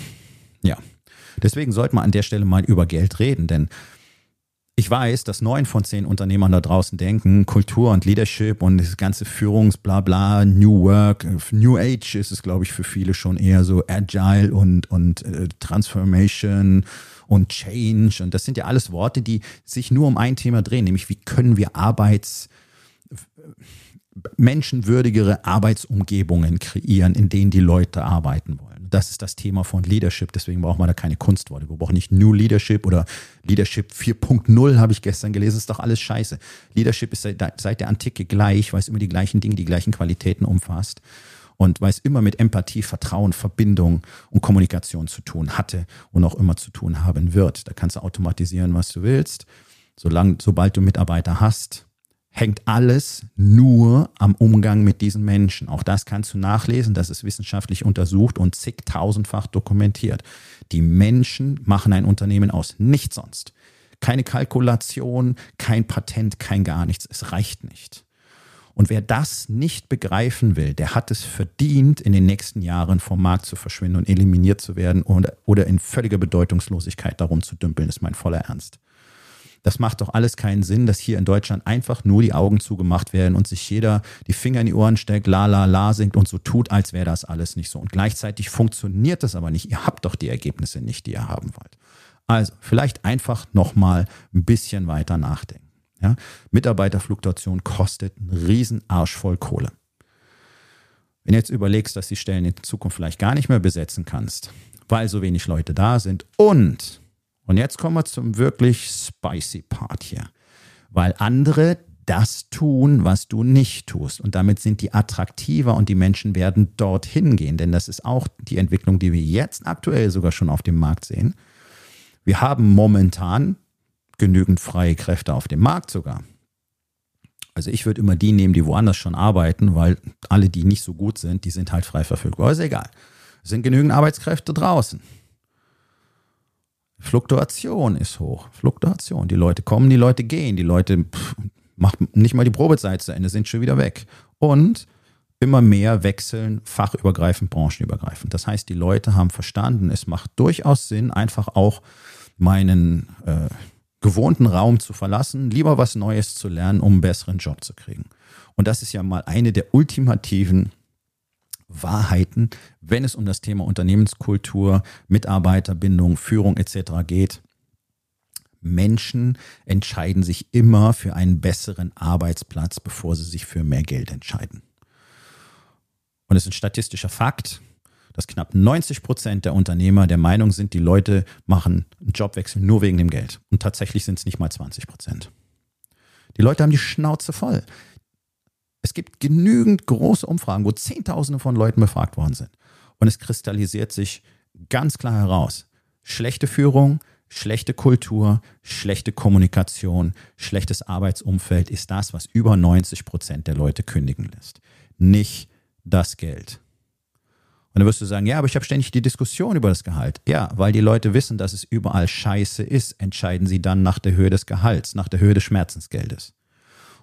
Ja. Deswegen sollte man an der Stelle mal über Geld reden, denn ich weiß, dass neun von zehn Unternehmern da draußen denken, Kultur und Leadership und das ganze Führungsblabla, New Work, New Age ist es, glaube ich, für viele schon eher so Agile und, und äh, Transformation und Change. Und das sind ja alles Worte, die sich nur um ein Thema drehen, nämlich wie können wir Arbeits menschenwürdigere Arbeitsumgebungen kreieren, in denen die Leute arbeiten wollen. Das ist das Thema von Leadership, deswegen braucht man da keine Kunstworte. Wir brauchen nicht New Leadership oder Leadership 4.0, habe ich gestern gelesen, ist doch alles scheiße. Leadership ist seit, seit der Antike gleich, weil es immer die gleichen Dinge, die gleichen Qualitäten umfasst und weil es immer mit Empathie, Vertrauen, Verbindung und Kommunikation zu tun hatte und auch immer zu tun haben wird. Da kannst du automatisieren, was du willst. Solange, sobald du Mitarbeiter hast, hängt alles nur am Umgang mit diesen Menschen. Auch das kannst du nachlesen, das ist wissenschaftlich untersucht und zigtausendfach dokumentiert. Die Menschen machen ein Unternehmen aus, nichts sonst. Keine Kalkulation, kein Patent, kein gar nichts. Es reicht nicht. Und wer das nicht begreifen will, der hat es verdient, in den nächsten Jahren vom Markt zu verschwinden und eliminiert zu werden oder, in völliger Bedeutungslosigkeit darum zu dümpeln, ist mein voller Ernst. Das macht doch alles keinen Sinn, dass hier in Deutschland einfach nur die Augen zugemacht werden und sich jeder die Finger in die Ohren steckt, la la la singt und so tut, als wäre das alles nicht so. Und gleichzeitig funktioniert das aber nicht. Ihr habt doch die Ergebnisse nicht, die ihr haben wollt. Also vielleicht einfach nochmal ein bisschen weiter nachdenken. Ja? Mitarbeiterfluktuation kostet einen riesen Arsch voll Kohle. Wenn du jetzt überlegst, dass die Stellen in Zukunft vielleicht gar nicht mehr besetzen kannst, weil so wenig Leute da sind und und jetzt kommen wir zum wirklich spicy Part hier. Weil andere das tun, was du nicht tust. Und damit sind die attraktiver und die Menschen werden dorthin gehen. Denn das ist auch die Entwicklung, die wir jetzt aktuell sogar schon auf dem Markt sehen. Wir haben momentan genügend freie Kräfte auf dem Markt sogar. Also ich würde immer die nehmen, die woanders schon arbeiten, weil alle, die nicht so gut sind, die sind halt frei verfügbar. Aber ist egal. sind genügend Arbeitskräfte draußen. Fluktuation ist hoch. Fluktuation. Die Leute kommen, die Leute gehen, die Leute machen nicht mal die Probezeit zu Ende, sind schon wieder weg. Und immer mehr wechseln fachübergreifend, branchenübergreifend. Das heißt, die Leute haben verstanden, es macht durchaus Sinn, einfach auch meinen äh, gewohnten Raum zu verlassen, lieber was Neues zu lernen, um einen besseren Job zu kriegen. Und das ist ja mal eine der ultimativen Wahrheiten, wenn es um das Thema Unternehmenskultur, Mitarbeiterbindung, Führung etc. geht. Menschen entscheiden sich immer für einen besseren Arbeitsplatz, bevor sie sich für mehr Geld entscheiden. Und es ist ein statistischer Fakt, dass knapp 90 Prozent der Unternehmer der Meinung sind, die Leute machen einen Jobwechsel nur wegen dem Geld. Und tatsächlich sind es nicht mal 20 Prozent. Die Leute haben die Schnauze voll. Es gibt genügend große Umfragen, wo Zehntausende von Leuten befragt worden sind. Und es kristallisiert sich ganz klar heraus. Schlechte Führung, schlechte Kultur, schlechte Kommunikation, schlechtes Arbeitsumfeld ist das, was über 90 Prozent der Leute kündigen lässt. Nicht das Geld. Und dann wirst du sagen, ja, aber ich habe ständig die Diskussion über das Gehalt. Ja, weil die Leute wissen, dass es überall scheiße ist, entscheiden sie dann nach der Höhe des Gehalts, nach der Höhe des Schmerzensgeldes.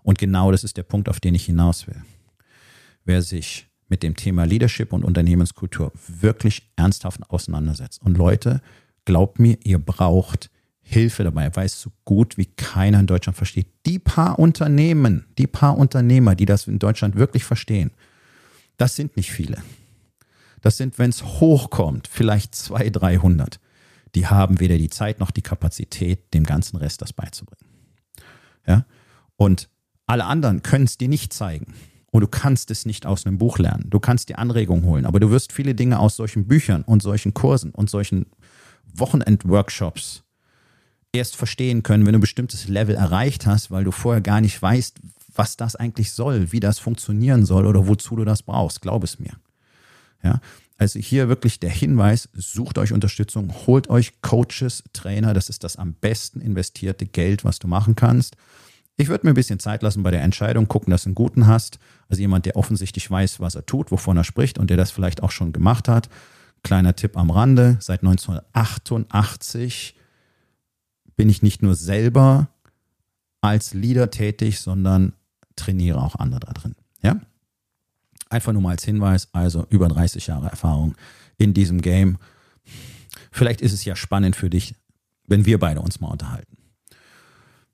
Und genau das ist der Punkt, auf den ich hinaus will. Wer sich mit dem Thema Leadership und Unternehmenskultur wirklich ernsthaft auseinandersetzt. Und Leute, glaubt mir, ihr braucht Hilfe dabei, weil es so gut wie keiner in Deutschland versteht. Die paar Unternehmen, die paar Unternehmer, die das in Deutschland wirklich verstehen, das sind nicht viele. Das sind, wenn es hochkommt, vielleicht 200, 300. Die haben weder die Zeit noch die Kapazität, dem ganzen Rest das beizubringen. Ja? Und alle anderen können es dir nicht zeigen. Und du kannst es nicht aus einem Buch lernen. Du kannst dir Anregungen holen, aber du wirst viele Dinge aus solchen Büchern und solchen Kursen und solchen Wochenend-Workshops erst verstehen können, wenn du ein bestimmtes Level erreicht hast, weil du vorher gar nicht weißt, was das eigentlich soll, wie das funktionieren soll oder wozu du das brauchst. Glaub es mir. Ja, also hier wirklich der Hinweis, sucht euch Unterstützung, holt euch Coaches, Trainer, das ist das am besten investierte Geld, was du machen kannst. Ich würde mir ein bisschen Zeit lassen bei der Entscheidung, gucken, dass du einen guten hast. Also jemand, der offensichtlich weiß, was er tut, wovon er spricht und der das vielleicht auch schon gemacht hat. Kleiner Tipp am Rande, seit 1988 bin ich nicht nur selber als Leader tätig, sondern trainiere auch andere da drin. Ja? Einfach nur mal als Hinweis, also über 30 Jahre Erfahrung in diesem Game. Vielleicht ist es ja spannend für dich, wenn wir beide uns mal unterhalten.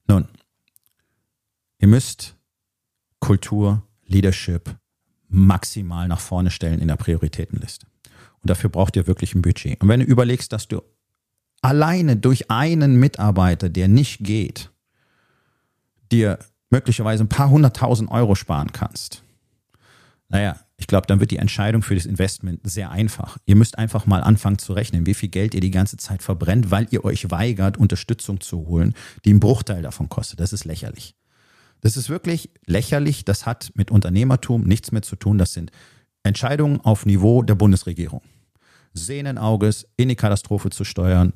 Nun, ihr müsst Kultur, Leadership maximal nach vorne stellen in der Prioritätenliste. Und dafür braucht ihr wirklich ein Budget. Und wenn du überlegst, dass du alleine durch einen Mitarbeiter, der nicht geht, dir möglicherweise ein paar hunderttausend Euro sparen kannst, naja, ich glaube, dann wird die Entscheidung für das Investment sehr einfach. Ihr müsst einfach mal anfangen zu rechnen, wie viel Geld ihr die ganze Zeit verbrennt, weil ihr euch weigert, Unterstützung zu holen, die einen Bruchteil davon kostet. Das ist lächerlich. Das ist wirklich lächerlich. Das hat mit Unternehmertum nichts mehr zu tun. Das sind Entscheidungen auf Niveau der Bundesregierung. Sehnen Auges in die Katastrophe zu steuern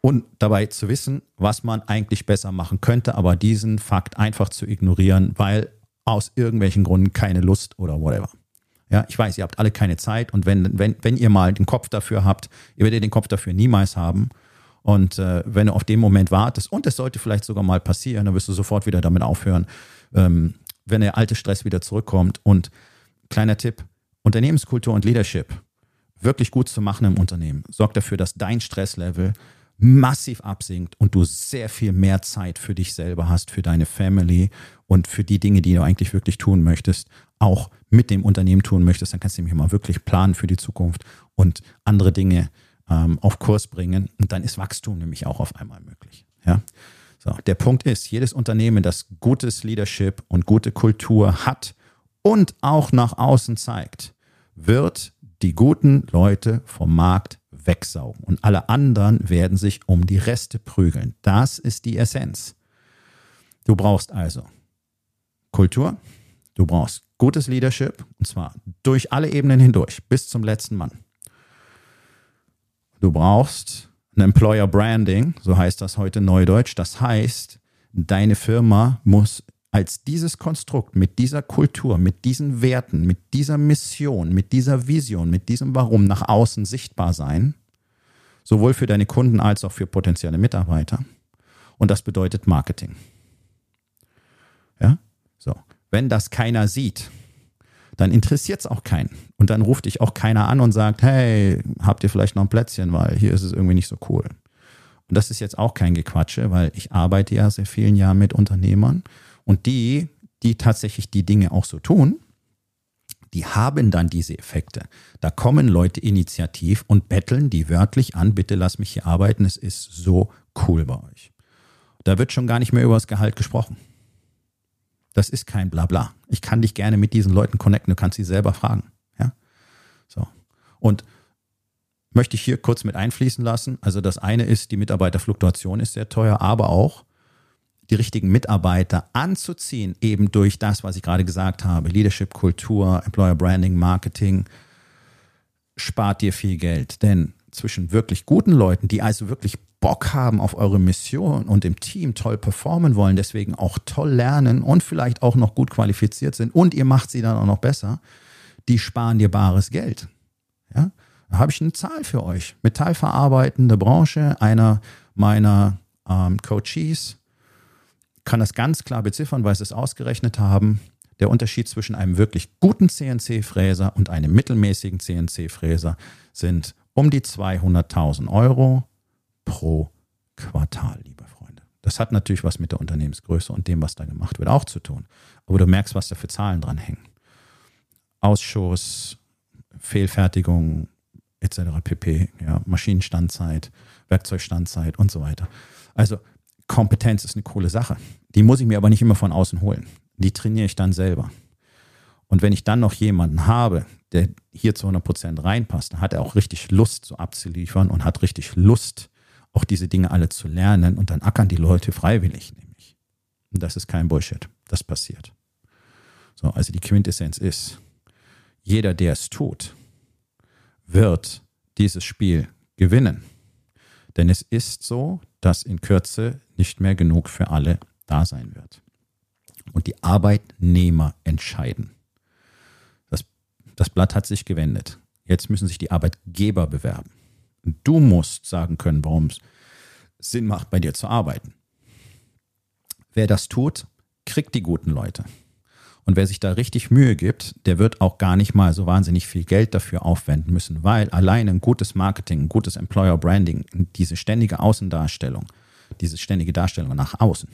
und dabei zu wissen, was man eigentlich besser machen könnte, aber diesen Fakt einfach zu ignorieren, weil aus irgendwelchen Gründen keine Lust oder whatever. Ja, ich weiß, ihr habt alle keine Zeit und wenn, wenn, wenn ihr mal den Kopf dafür habt, ihr werdet den Kopf dafür niemals haben. Und äh, wenn du auf den Moment wartest, und es sollte vielleicht sogar mal passieren, dann wirst du sofort wieder damit aufhören, ähm, wenn der alte Stress wieder zurückkommt. Und kleiner Tipp, Unternehmenskultur und Leadership wirklich gut zu machen im Unternehmen, sorgt dafür, dass dein Stresslevel massiv absinkt und du sehr viel mehr Zeit für dich selber hast, für deine Family und für die Dinge, die du eigentlich wirklich tun möchtest, auch mit dem Unternehmen tun möchtest, dann kannst du nämlich mal wirklich planen für die Zukunft und andere Dinge ähm, auf Kurs bringen. Und dann ist Wachstum nämlich auch auf einmal möglich. Ja. So, der Punkt ist, jedes Unternehmen, das gutes Leadership und gute Kultur hat und auch nach außen zeigt, wird die guten Leute vom Markt wegsaugen und alle anderen werden sich um die Reste prügeln. Das ist die Essenz. Du brauchst also Kultur, du brauchst gutes Leadership und zwar durch alle Ebenen hindurch bis zum letzten Mann. Du brauchst ein Employer Branding, so heißt das heute neudeutsch. Das heißt, deine Firma muss als dieses Konstrukt mit dieser Kultur, mit diesen Werten, mit dieser Mission, mit dieser Vision, mit diesem Warum nach außen sichtbar sein, sowohl für deine Kunden als auch für potenzielle Mitarbeiter. Und das bedeutet Marketing. Ja, so. Wenn das keiner sieht, dann interessiert es auch keinen. Und dann ruft dich auch keiner an und sagt, hey, habt ihr vielleicht noch ein Plätzchen, weil hier ist es irgendwie nicht so cool. Und das ist jetzt auch kein Gequatsche, weil ich arbeite ja seit vielen Jahren mit Unternehmern und die, die tatsächlich die Dinge auch so tun, die haben dann diese Effekte. Da kommen Leute initiativ und betteln die wörtlich an, bitte lass mich hier arbeiten, es ist so cool bei euch. Da wird schon gar nicht mehr über das Gehalt gesprochen. Das ist kein Blabla. Ich kann dich gerne mit diesen Leuten connecten, du kannst sie selber fragen. Ja? So. Und möchte ich hier kurz mit einfließen lassen. Also das eine ist, die Mitarbeiterfluktuation ist sehr teuer, aber auch die richtigen Mitarbeiter anzuziehen, eben durch das, was ich gerade gesagt habe, Leadership, Kultur, Employer Branding, Marketing, spart dir viel Geld. Denn zwischen wirklich guten Leuten, die also wirklich Bock haben auf eure Mission und im Team toll performen wollen, deswegen auch toll lernen und vielleicht auch noch gut qualifiziert sind und ihr macht sie dann auch noch besser, die sparen dir bares Geld. Ja? Da habe ich eine Zahl für euch. Metallverarbeitende Branche, einer meiner ähm, Coaches kann das ganz klar beziffern, weil sie es ausgerechnet haben. Der Unterschied zwischen einem wirklich guten CNC-Fräser und einem mittelmäßigen CNC-Fräser sind um die 200.000 Euro pro Quartal, liebe Freunde. Das hat natürlich was mit der Unternehmensgröße und dem, was da gemacht wird, auch zu tun. Aber du merkst, was da für Zahlen dran hängen. Ausschuss, Fehlfertigung, etc. pp. Ja, Maschinenstandzeit, Werkzeugstandzeit und so weiter. Also Kompetenz ist eine coole Sache. Die muss ich mir aber nicht immer von außen holen. Die trainiere ich dann selber. Und wenn ich dann noch jemanden habe, der hier zu 100 Prozent reinpasst, dann hat er auch richtig Lust, so abzuliefern und hat richtig Lust, auch diese Dinge alle zu lernen. Und dann ackern die Leute freiwillig, nämlich. Und das ist kein Bullshit. Das passiert. So, also die Quintessenz ist, jeder, der es tut, wird dieses Spiel gewinnen. Denn es ist so, dass in Kürze nicht mehr genug für alle da sein wird. Und die Arbeitnehmer entscheiden. Das, das Blatt hat sich gewendet. Jetzt müssen sich die Arbeitgeber bewerben. Du musst sagen können, warum es Sinn macht, bei dir zu arbeiten. Wer das tut, kriegt die guten Leute. Und wer sich da richtig Mühe gibt, der wird auch gar nicht mal so wahnsinnig viel Geld dafür aufwenden müssen, weil allein ein gutes Marketing, ein gutes Employer Branding, diese ständige Außendarstellung, diese ständige Darstellung nach außen,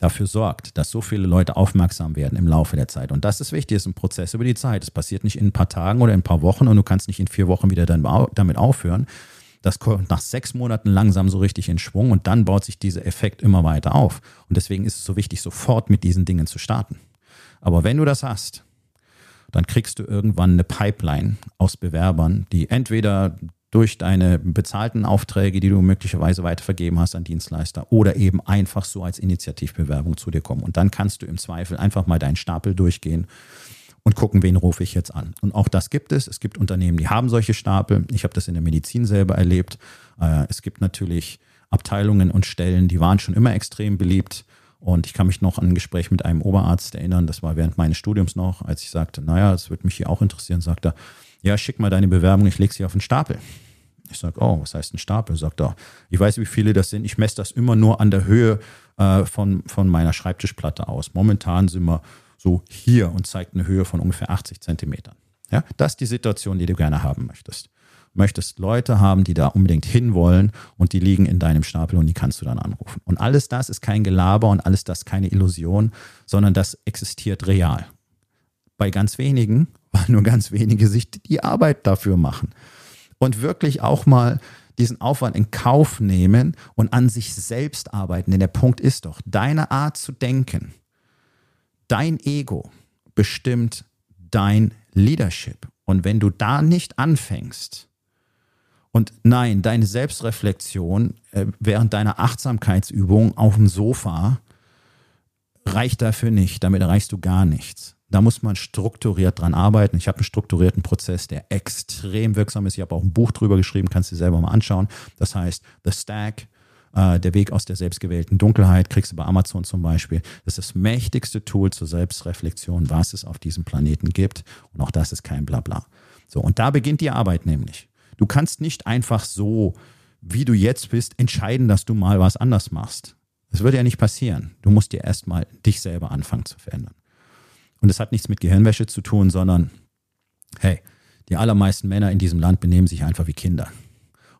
dafür sorgt, dass so viele Leute aufmerksam werden im Laufe der Zeit. Und das ist wichtig, das ist ein Prozess über die Zeit. Es passiert nicht in ein paar Tagen oder in ein paar Wochen und du kannst nicht in vier Wochen wieder damit aufhören. Das kommt nach sechs Monaten langsam so richtig in Schwung und dann baut sich dieser Effekt immer weiter auf. Und deswegen ist es so wichtig, sofort mit diesen Dingen zu starten. Aber wenn du das hast, dann kriegst du irgendwann eine Pipeline aus Bewerbern, die entweder durch deine bezahlten Aufträge, die du möglicherweise weitervergeben hast an Dienstleister oder eben einfach so als Initiativbewerbung zu dir kommen. Und dann kannst du im Zweifel einfach mal deinen Stapel durchgehen und gucken, wen rufe ich jetzt an. Und auch das gibt es. Es gibt Unternehmen, die haben solche Stapel. Ich habe das in der Medizin selber erlebt. Äh, es gibt natürlich Abteilungen und Stellen, die waren schon immer extrem beliebt. Und ich kann mich noch an ein Gespräch mit einem Oberarzt erinnern, das war während meines Studiums noch, als ich sagte, naja, das würde mich hier auch interessieren, sagt er, ja, schick mal deine Bewerbung, ich lege sie auf den Stapel. Ich sage, oh, was heißt ein Stapel? Sagt er, ich weiß, wie viele das sind, ich messe das immer nur an der Höhe äh, von, von meiner Schreibtischplatte aus. Momentan sind wir so hier und zeigt eine Höhe von ungefähr 80 Zentimetern. Ja, das ist die Situation, die du gerne haben möchtest möchtest Leute haben, die da unbedingt hinwollen und die liegen in deinem Stapel und die kannst du dann anrufen. Und alles das ist kein Gelaber und alles das keine Illusion, sondern das existiert real. Bei ganz wenigen, weil nur ganz wenige sich die Arbeit dafür machen. Und wirklich auch mal diesen Aufwand in Kauf nehmen und an sich selbst arbeiten. Denn der Punkt ist doch, deine Art zu denken, dein Ego bestimmt dein Leadership. Und wenn du da nicht anfängst, und nein, deine Selbstreflexion äh, während deiner Achtsamkeitsübung auf dem Sofa reicht dafür nicht. Damit erreichst du gar nichts. Da muss man strukturiert dran arbeiten. Ich habe einen strukturierten Prozess, der extrem wirksam ist. Ich habe auch ein Buch drüber geschrieben, kannst du dir selber mal anschauen. Das heißt The Stack. Äh, der Weg aus der selbstgewählten Dunkelheit kriegst du bei Amazon zum Beispiel. Das ist das mächtigste Tool zur Selbstreflexion, was es auf diesem Planeten gibt. Und auch das ist kein Blabla. So, und da beginnt die Arbeit nämlich. Du kannst nicht einfach so, wie du jetzt bist, entscheiden, dass du mal was anders machst. Das würde ja nicht passieren. Du musst dir erstmal dich selber anfangen zu verändern. Und es hat nichts mit Gehirnwäsche zu tun, sondern, hey, die allermeisten Männer in diesem Land benehmen sich einfach wie Kinder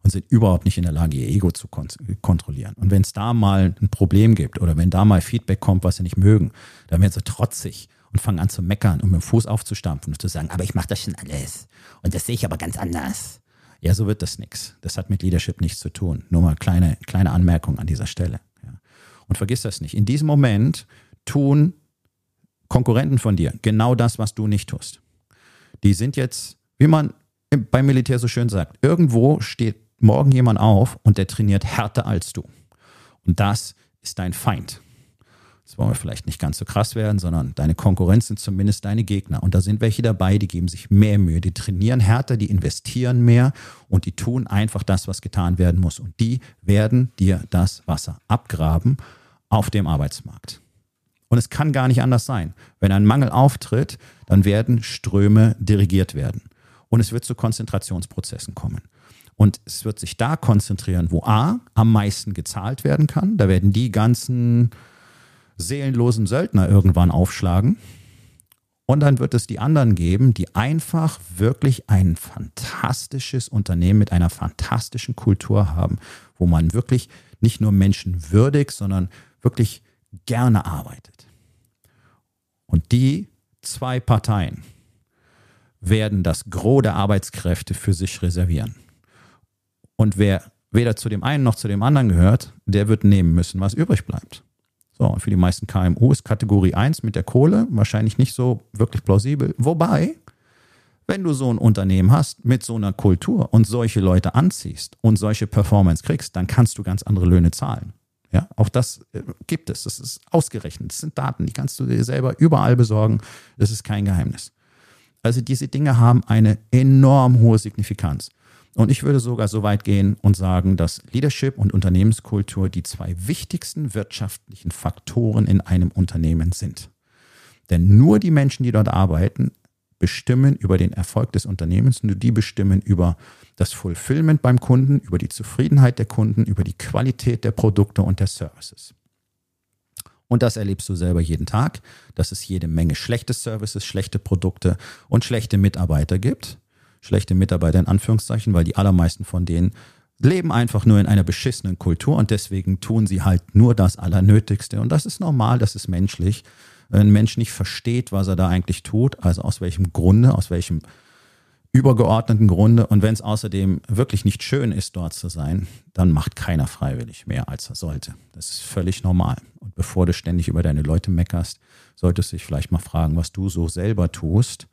und sind überhaupt nicht in der Lage, ihr Ego zu kon kontrollieren. Und wenn es da mal ein Problem gibt oder wenn da mal Feedback kommt, was sie nicht mögen, dann werden sie trotzig und fangen an zu meckern und mit dem Fuß aufzustampfen und zu sagen, aber ich mache das schon alles und das sehe ich aber ganz anders. Ja, so wird das nichts. Das hat mit Leadership nichts zu tun. Nur mal kleine, kleine Anmerkung an dieser Stelle. Ja. Und vergiss das nicht. In diesem Moment tun Konkurrenten von dir genau das, was du nicht tust. Die sind jetzt, wie man beim Militär so schön sagt, irgendwo steht morgen jemand auf und der trainiert härter als du. Und das ist dein Feind. Jetzt wollen wir vielleicht nicht ganz so krass werden, sondern deine Konkurrenz sind zumindest deine Gegner. Und da sind welche dabei, die geben sich mehr Mühe, die trainieren härter, die investieren mehr und die tun einfach das, was getan werden muss. Und die werden dir das Wasser abgraben auf dem Arbeitsmarkt. Und es kann gar nicht anders sein. Wenn ein Mangel auftritt, dann werden Ströme dirigiert werden. Und es wird zu Konzentrationsprozessen kommen. Und es wird sich da konzentrieren, wo A am meisten gezahlt werden kann. Da werden die ganzen seelenlosen Söldner irgendwann aufschlagen. Und dann wird es die anderen geben, die einfach wirklich ein fantastisches Unternehmen mit einer fantastischen Kultur haben, wo man wirklich nicht nur menschenwürdig, sondern wirklich gerne arbeitet. Und die zwei Parteien werden das Gros der Arbeitskräfte für sich reservieren. Und wer weder zu dem einen noch zu dem anderen gehört, der wird nehmen müssen, was übrig bleibt. So, für die meisten KMU ist Kategorie 1 mit der Kohle wahrscheinlich nicht so wirklich plausibel. Wobei, wenn du so ein Unternehmen hast mit so einer Kultur und solche Leute anziehst und solche Performance kriegst, dann kannst du ganz andere Löhne zahlen. Ja, auch das äh, gibt es. Das ist ausgerechnet. Das sind Daten, die kannst du dir selber überall besorgen. Das ist kein Geheimnis. Also diese Dinge haben eine enorm hohe Signifikanz. Und ich würde sogar so weit gehen und sagen, dass Leadership und Unternehmenskultur die zwei wichtigsten wirtschaftlichen Faktoren in einem Unternehmen sind. Denn nur die Menschen, die dort arbeiten, bestimmen über den Erfolg des Unternehmens, nur die bestimmen über das Fulfillment beim Kunden, über die Zufriedenheit der Kunden, über die Qualität der Produkte und der Services. Und das erlebst du selber jeden Tag, dass es jede Menge schlechte Services, schlechte Produkte und schlechte Mitarbeiter gibt schlechte Mitarbeiter in Anführungszeichen, weil die allermeisten von denen leben einfach nur in einer beschissenen Kultur und deswegen tun sie halt nur das Allernötigste. Und das ist normal, das ist menschlich. Wenn ein Mensch nicht versteht, was er da eigentlich tut, also aus welchem Grunde, aus welchem übergeordneten Grunde und wenn es außerdem wirklich nicht schön ist, dort zu sein, dann macht keiner freiwillig mehr, als er sollte. Das ist völlig normal. Und bevor du ständig über deine Leute meckerst, solltest du dich vielleicht mal fragen, was du so selber tust,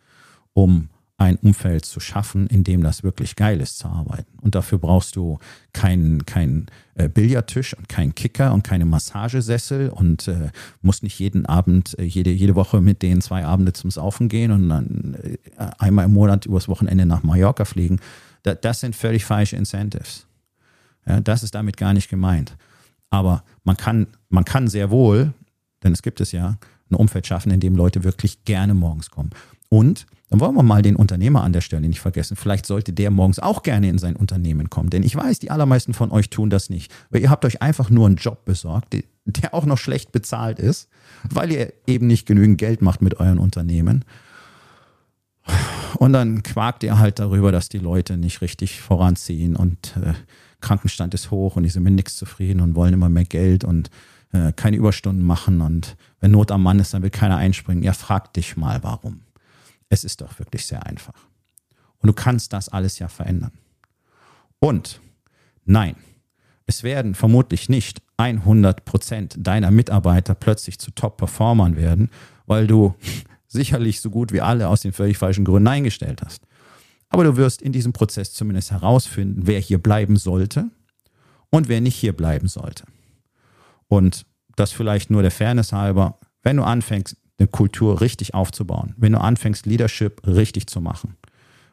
um ein Umfeld zu schaffen, in dem das wirklich geil ist zu arbeiten. Und dafür brauchst du keinen kein, äh, Billardtisch und keinen Kicker und keine Massagesessel und äh, musst nicht jeden Abend, äh, jede, jede Woche mit denen zwei Abende zum Saufen gehen und dann äh, einmal im Monat übers Wochenende nach Mallorca fliegen. Da, das sind völlig falsche Incentives. Ja, das ist damit gar nicht gemeint. Aber man kann, man kann sehr wohl, denn es gibt es ja, ein Umfeld schaffen, in dem Leute wirklich gerne morgens kommen. Und dann wollen wir mal den Unternehmer an der Stelle nicht vergessen. Vielleicht sollte der morgens auch gerne in sein Unternehmen kommen. Denn ich weiß, die allermeisten von euch tun das nicht. Weil ihr habt euch einfach nur einen Job besorgt, der auch noch schlecht bezahlt ist, weil ihr eben nicht genügend Geld macht mit euren Unternehmen. Und dann quakt ihr halt darüber, dass die Leute nicht richtig voranziehen und äh, Krankenstand ist hoch und die sind mit nichts zufrieden und wollen immer mehr Geld und äh, keine Überstunden machen. Und wenn Not am Mann ist, dann will keiner einspringen. Ja, fragt dich mal, warum. Es ist doch wirklich sehr einfach. Und du kannst das alles ja verändern. Und nein, es werden vermutlich nicht 100 Prozent deiner Mitarbeiter plötzlich zu Top-Performern werden, weil du sicherlich so gut wie alle aus den völlig falschen Gründen eingestellt hast. Aber du wirst in diesem Prozess zumindest herausfinden, wer hier bleiben sollte und wer nicht hier bleiben sollte. Und das vielleicht nur der Fairness halber, wenn du anfängst, eine Kultur richtig aufzubauen, wenn du anfängst, Leadership richtig zu machen,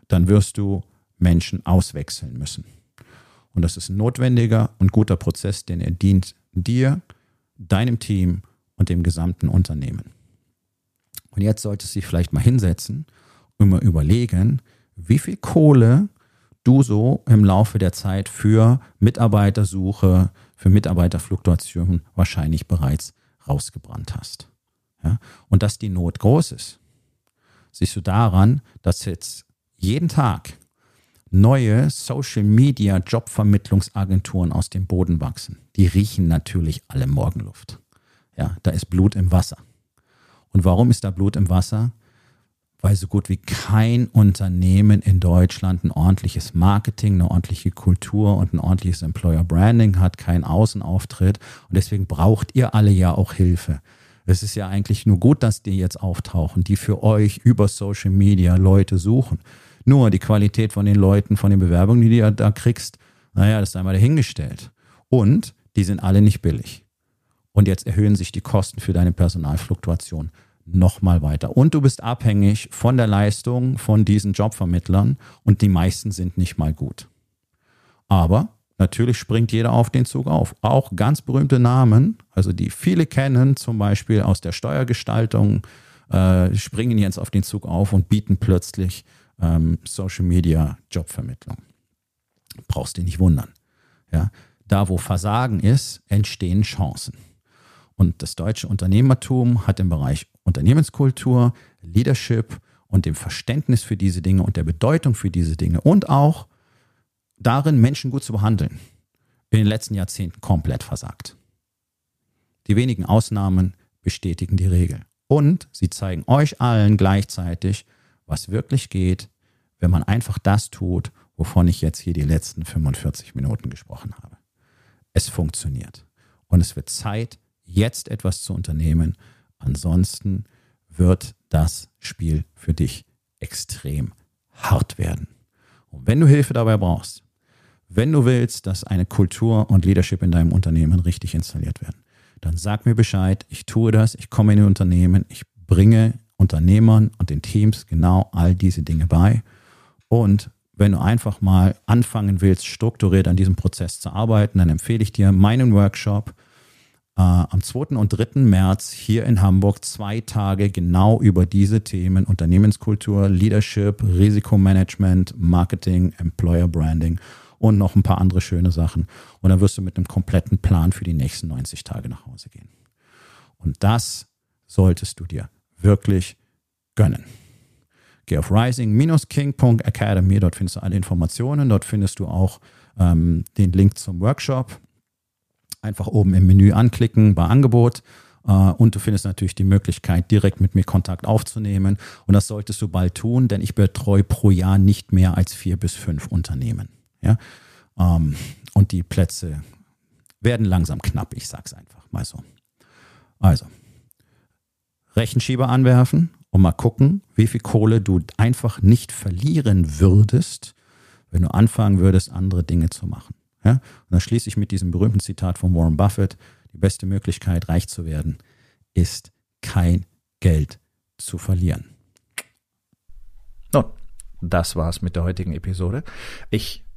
dann wirst du Menschen auswechseln müssen. Und das ist ein notwendiger und guter Prozess, denn er dient dir, deinem Team und dem gesamten Unternehmen. Und jetzt solltest du dich vielleicht mal hinsetzen und mal überlegen, wie viel Kohle du so im Laufe der Zeit für Mitarbeitersuche, für Mitarbeiterfluktuation wahrscheinlich bereits rausgebrannt hast. Ja? Und dass die Not groß ist, siehst du daran, dass jetzt jeden Tag neue Social Media Jobvermittlungsagenturen aus dem Boden wachsen. Die riechen natürlich alle Morgenluft. Ja, da ist Blut im Wasser. Und warum ist da Blut im Wasser? Weil so gut wie kein Unternehmen in Deutschland ein ordentliches Marketing, eine ordentliche Kultur und ein ordentliches Employer Branding hat, kein Außenauftritt. Und deswegen braucht ihr alle ja auch Hilfe. Es ist ja eigentlich nur gut, dass die jetzt auftauchen, die für euch über Social Media Leute suchen. Nur die Qualität von den Leuten, von den Bewerbungen, die du da kriegst, naja, das ist einmal dahingestellt. Und die sind alle nicht billig. Und jetzt erhöhen sich die Kosten für deine Personalfluktuation nochmal weiter. Und du bist abhängig von der Leistung von diesen Jobvermittlern und die meisten sind nicht mal gut. Aber natürlich springt jeder auf den Zug auf. Auch ganz berühmte Namen, also die viele kennen, zum Beispiel aus der Steuergestaltung, äh, springen jetzt auf den Zug auf und bieten plötzlich ähm, Social Media Jobvermittlung. Brauchst du nicht wundern. Ja? Da, wo Versagen ist, entstehen Chancen. Und das deutsche Unternehmertum hat im Bereich Unternehmenskultur, Leadership und dem Verständnis für diese Dinge und der Bedeutung für diese Dinge und auch darin, Menschen gut zu behandeln, in den letzten Jahrzehnten komplett versagt. Die wenigen Ausnahmen bestätigen die Regel. Und sie zeigen euch allen gleichzeitig, was wirklich geht, wenn man einfach das tut, wovon ich jetzt hier die letzten 45 Minuten gesprochen habe. Es funktioniert. Und es wird Zeit, jetzt etwas zu unternehmen. Ansonsten wird das Spiel für dich extrem hart werden. Und wenn du Hilfe dabei brauchst, wenn du willst, dass eine Kultur und Leadership in deinem Unternehmen richtig installiert werden, dann sag mir Bescheid. Ich tue das. Ich komme in die Unternehmen. Ich bringe Unternehmern und den Teams genau all diese Dinge bei. Und wenn du einfach mal anfangen willst, strukturiert an diesem Prozess zu arbeiten, dann empfehle ich dir meinen Workshop äh, am 2. und 3. März hier in Hamburg zwei Tage genau über diese Themen Unternehmenskultur, Leadership, Risikomanagement, Marketing, Employer Branding und noch ein paar andere schöne Sachen. Und dann wirst du mit einem kompletten Plan für die nächsten 90 Tage nach Hause gehen. Und das solltest du dir wirklich gönnen. Geh auf rising-king.academy, dort findest du alle Informationen, dort findest du auch ähm, den Link zum Workshop. Einfach oben im Menü anklicken bei Angebot äh, und du findest natürlich die Möglichkeit, direkt mit mir Kontakt aufzunehmen. Und das solltest du bald tun, denn ich betreue pro Jahr nicht mehr als vier bis fünf Unternehmen. Ja? Ähm, und die Plätze werden langsam knapp, ich sag's einfach mal so. Also, Rechenschieber anwerfen und mal gucken, wie viel Kohle du einfach nicht verlieren würdest, wenn du anfangen würdest, andere Dinge zu machen. Ja? Und dann schließe ich mit diesem berühmten Zitat von Warren Buffett, die beste Möglichkeit, reich zu werden, ist kein Geld zu verlieren. Nun, das war's mit der heutigen Episode. Ich